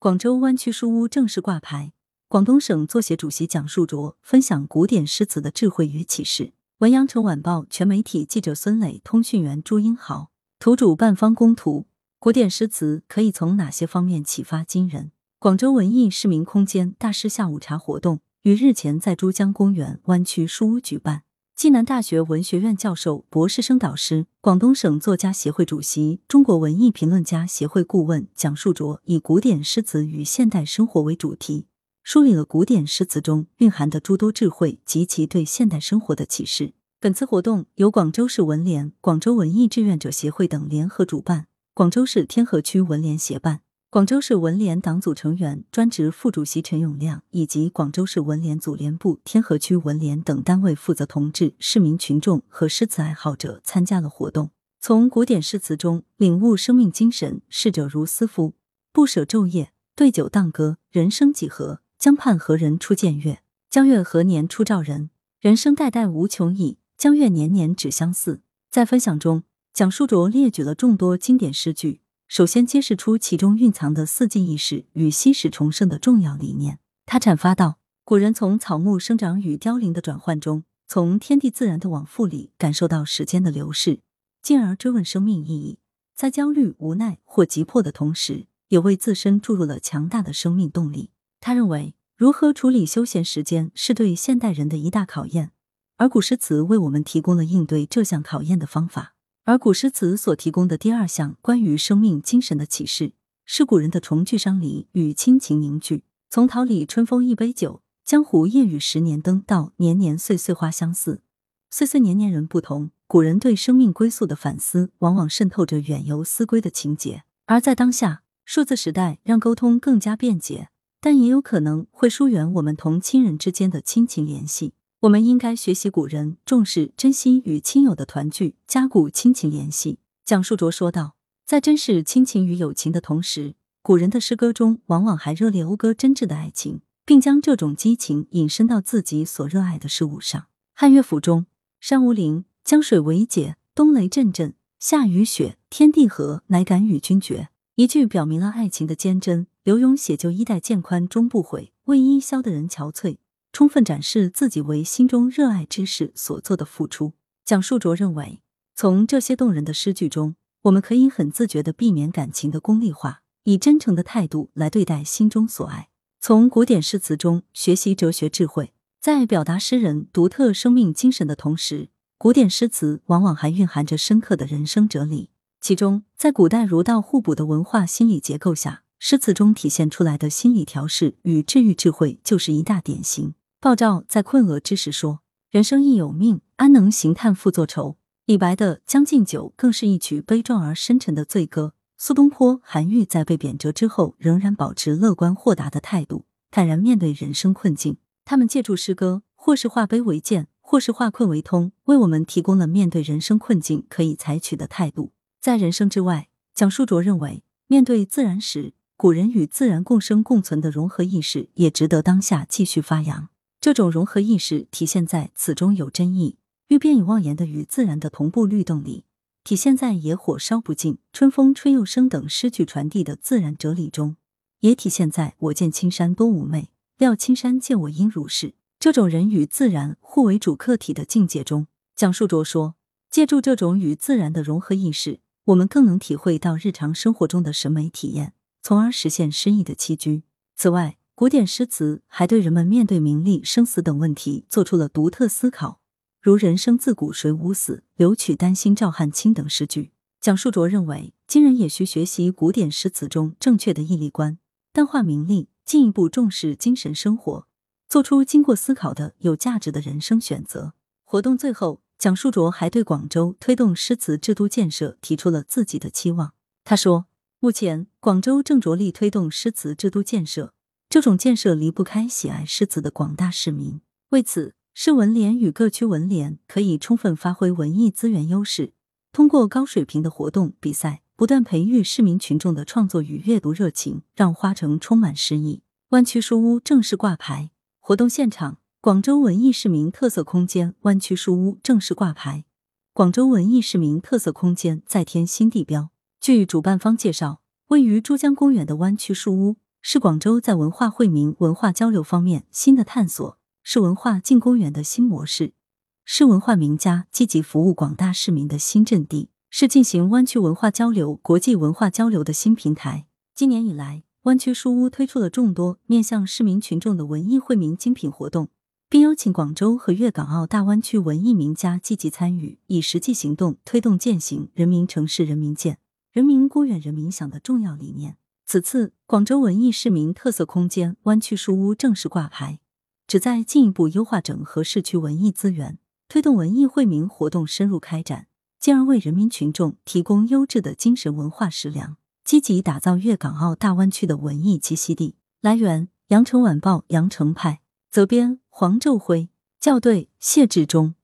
广州湾区书屋正式挂牌。广东省作协主席蒋树卓分享古典诗词的智慧与启示。文阳城晚报全媒体记者孙磊，通讯员朱英豪，图主办方供图。古典诗词可以从哪些方面启发今人？广州文艺市民空间大师下午茶活动于日前在珠江公园湾区书屋举办。暨南大学文学院教授、博士生导师、广东省作家协会主席、中国文艺评论家协会顾问蒋树卓以“古典诗词与现代生活”为主题，梳理了古典诗词中蕴含的诸多智慧及其对现代生活的启示。本次活动由广州市文联、广州文艺志愿者协会等联合主办，广州市天河区文联协办。广州市文联党组成员、专职副主席陈永亮以及广州市文联组联部、天河区文联等单位负责同志、市民群众和诗词爱好者参加了活动。从古典诗词中领悟生命精神，逝者如斯夫，不舍昼夜，对酒当歌，人生几何？江畔何人初见月？江月何年初照人？人生代代无穷已，江月年年只相似。在分享中，蒋书卓列举了众多经典诗句。首先揭示出其中蕴藏的四季意识与稀释重生的重要理念。他阐发道：古人从草木生长与凋零的转换中，从天地自然的往复里感受到时间的流逝，进而追问生命意义。在焦虑、无奈或急迫的同时，也为自身注入了强大的生命动力。他认为，如何处理休闲时间是对现代人的一大考验，而古诗词为我们提供了应对这项考验的方法。而古诗词所提供的第二项关于生命精神的启示，是古人的重聚伤离与亲情凝聚。从“桃李春风一杯酒，江湖夜雨十年灯”到“年年岁岁花相似，岁岁年年人不同”，古人对生命归宿的反思，往往渗透着远游思归的情节。而在当下，数字时代让沟通更加便捷，但也有可能会疏远我们同亲人之间的亲情联系。我们应该学习古人重视、珍惜与亲友的团聚，加固亲情联系。蒋述卓说道，在珍视亲情与友情的同时，古人的诗歌中往往还热烈讴歌真挚的爱情，并将这种激情引申到自己所热爱的事物上。汉乐府中“山无陵，江水为竭，冬雷阵阵，夏雨雪，天地合，乃敢与君绝”一句表明了爱情的坚贞。刘墉写就“衣带渐宽终不悔，为伊消得人憔悴”。充分展示自己为心中热爱之事所做的付出。蒋述卓认为，从这些动人的诗句中，我们可以很自觉地避免感情的功利化，以真诚的态度来对待心中所爱。从古典诗词中学习哲学智慧，在表达诗人独特生命精神的同时，古典诗词往往还蕴含着深刻的人生哲理。其中，在古代儒道互补的文化心理结构下，诗词中体现出来的心理调试与治愈智慧，就是一大典型。鲍照在困厄之时说：“人生亦有命，安能行叹复作愁？”李白的《将进酒》更是一曲悲壮而深沉的醉歌。苏东坡、韩愈在被贬谪之后，仍然保持乐观豁达的态度，坦然面对人生困境。他们借助诗歌，或是化悲为健，或是化困为通，为我们提供了面对人生困境可以采取的态度。在人生之外，蒋述卓认为，面对自然时，古人与自然共生共存的融合意识，也值得当下继续发扬。这种融合意识体现在“此中有真意，欲变以忘言”的与自然的同步律动里，体现在“野火烧不尽，春风吹又生”等诗句传递的自然哲理中，也体现在“我见青山多妩媚，料青山见我应如是”这种人与自然互为主客体的境界中。蒋述卓说：“借助这种与自然的融合意识，我们更能体会到日常生活中的审美体验，从而实现诗意的栖居。”此外，古典诗词还对人们面对名利、生死等问题做出了独特思考，如“人生自古谁无死，留取丹心照汗青”等诗句。蒋述卓认为，今人也需学习古典诗词中正确的义利观，淡化名利，进一步重视精神生活，做出经过思考的有价值的人生选择。活动最后，蒋述卓还对广州推动诗词制都建设提出了自己的期望。他说：“目前，广州正着力推动诗词制都建设。”这种建设离不开喜爱诗词的广大市民。为此，市文联与各区文联可以充分发挥文艺资源优势，通过高水平的活动比赛，不断培育市民群众的创作与阅读热情，让花城充满诗意。湾区书屋正式挂牌。活动现场，广州文艺市民特色空间湾区书屋正式挂牌。广州文艺市民特色空间再添新地标。据主办方介绍，位于珠江公园的湾区书屋。是广州在文化惠民、文化交流方面新的探索，是文化进公园的新模式，是文化名家积极服务广大市民的新阵地，是进行湾区文化交流、国际文化交流的新平台。今年以来，湾区书屋推出了众多面向市民群众的文艺惠民精品活动。并邀请广州和粤港澳大湾区文艺名家积极参与，以实际行动推动践行“人民城市人民建，人民公园人民享”的重要理念。此次广州文艺市民特色空间湾区书屋正式挂牌，旨在进一步优化整合市区文艺资源，推动文艺惠民活动深入开展，进而为人民群众提供优质的精神文化食粮，积极打造粤港澳大湾区的文艺栖息地。来源：羊城晚报羊城派，责编。黄昼辉校对：谢志忠。